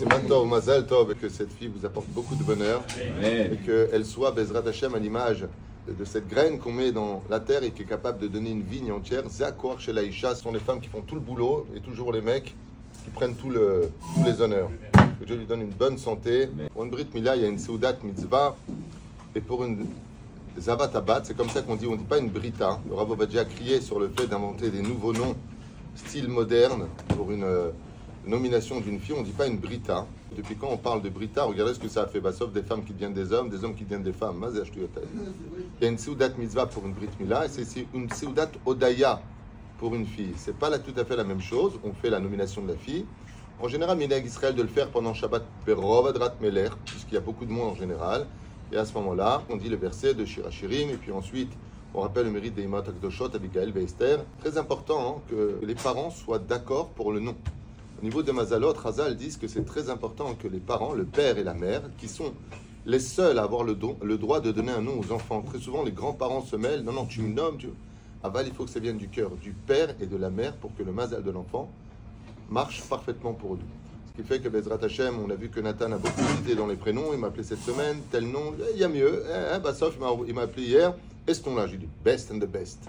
Siman Tov, Mazal Tov, et que cette fille vous apporte beaucoup de bonheur et qu'elle soit Bezrat Hashem à l'image de cette graine qu'on met dans la terre et qui est capable de donner une vigne entière. Zakor chez Laïcha, ce sont les femmes qui font tout le boulot et toujours les mecs qui prennent tout le, tous les honneurs. Que Dieu lui donne une bonne santé. Pour une Brit Mila, il y a une Seudat Mitzvah et pour une Zavat Abad, c'est comme ça qu'on dit, on ne dit pas une Brita. Le Rav Obadja a crié sur le fait d'inventer des nouveaux noms style moderne pour une euh, nomination d'une fille, on ne dit pas une Brita. Depuis quand on parle de Brita, regardez ce que ça a fait. Sauf des femmes qui deviennent des hommes, des hommes qui deviennent des femmes. Il y a une Seudat Mitzvah pour une Brit Mila et c'est une Seudat Odaya pour une fille. C'est pas là tout à fait la même chose. On fait la nomination de la fille. En général, Minag Israël de le faire pendant Shabbat Perovadrat Meler, puisqu'il y a beaucoup de monde en général. Et à ce moment-là, on dit le verset de Shirachirim, et puis ensuite, on rappelle le mérite des Akdoshot, Abigail, Esther. Très important hein, que les parents soient d'accord pour le nom. Au niveau de Mazalot, Hazal disent que c'est très important que les parents, le père et la mère, qui sont les seuls à avoir le, droit de donner un nom aux enfants. Très souvent, les grands-parents se mêlent. Non, non, tu me nommes. Tu... Aval, il faut que ça vienne du cœur du père et de la mère pour que le mazal de l'enfant marche parfaitement pour lui. Ce qui fait que Bezrat Hashem, on a vu que Nathan a beaucoup d'idées dans les prénoms. Il m'a appelé cette semaine, tel nom, il y a mieux. Eh, bah, sauf, il m'a appelé hier. Est-ce ton là J'ai dit best and the best.